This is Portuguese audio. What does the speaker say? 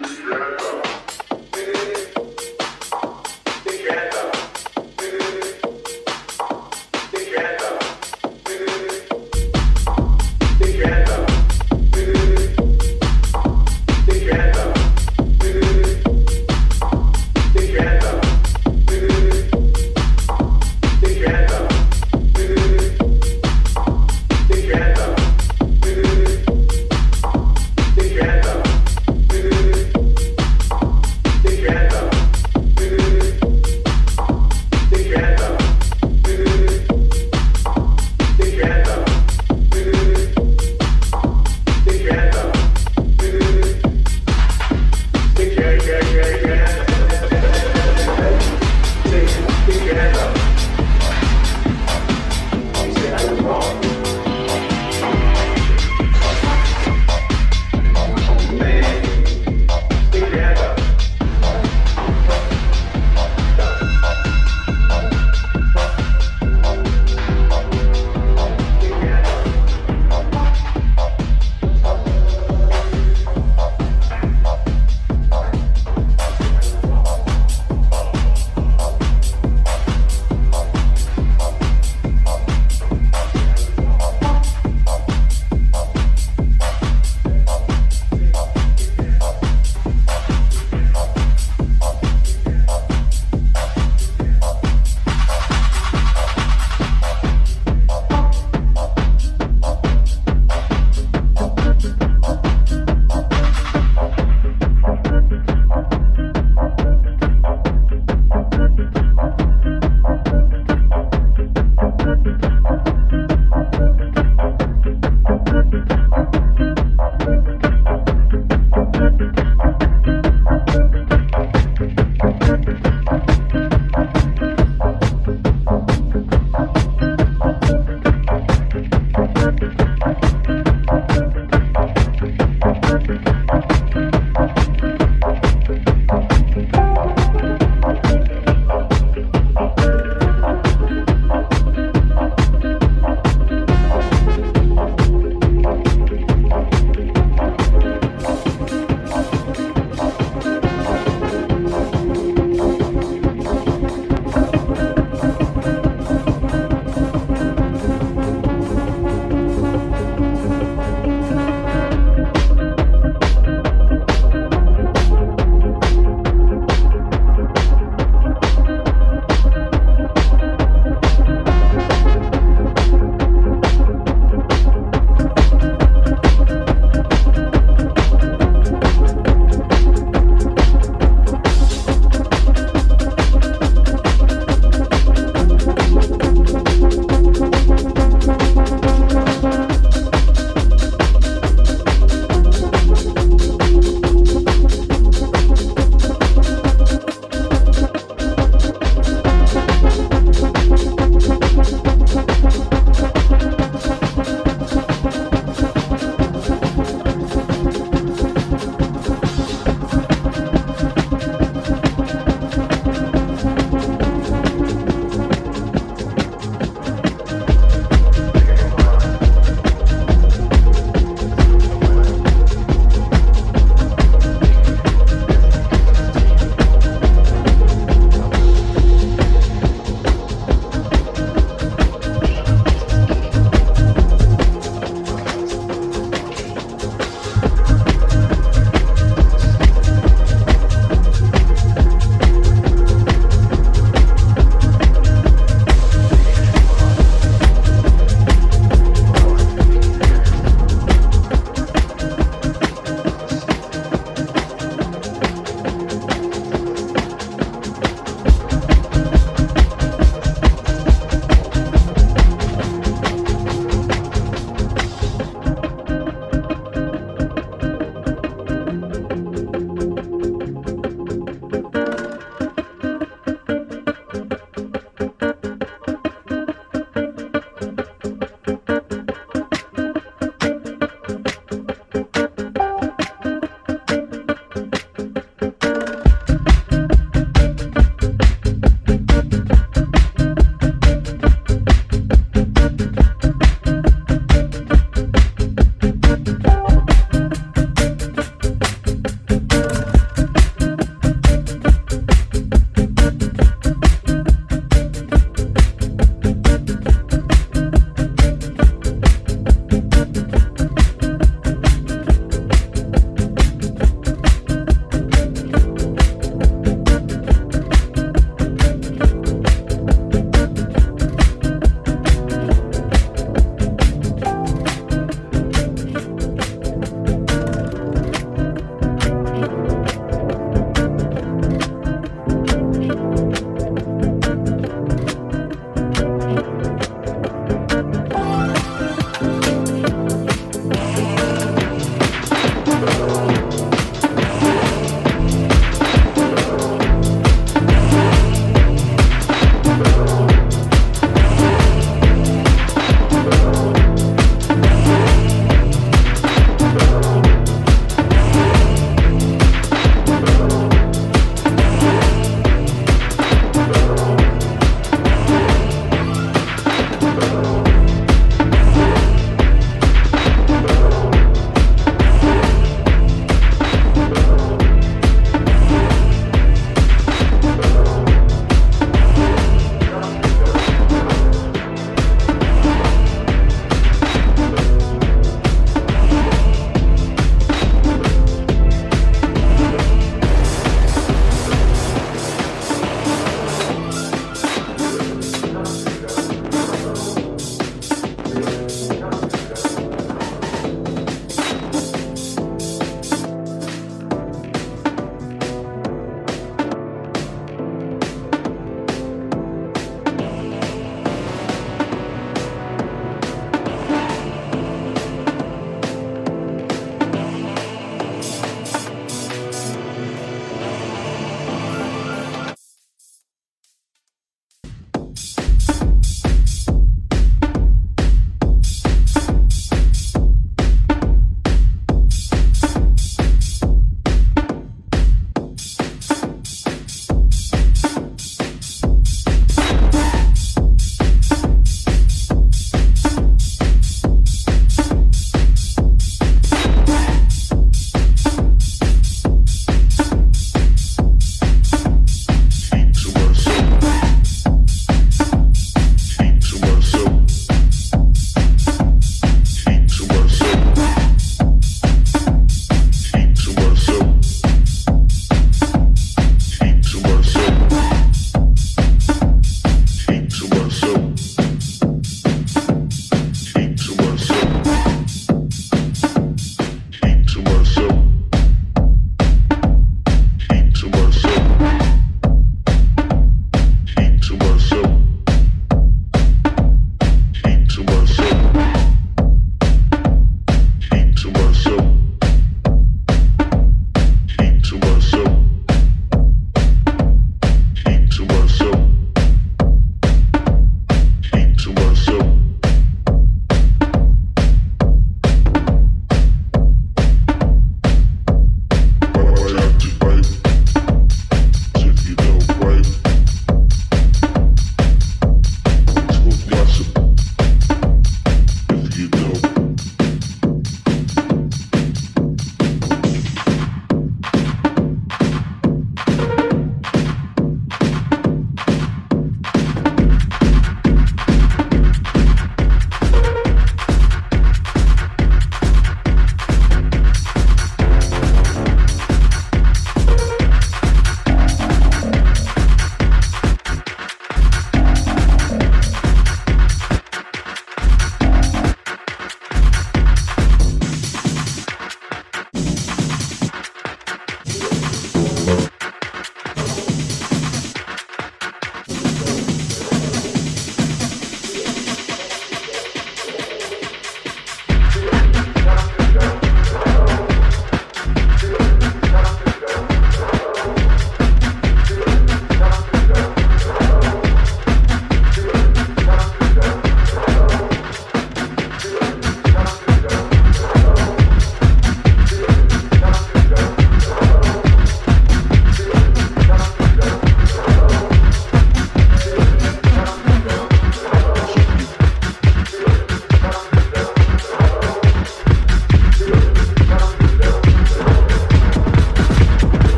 Yeah.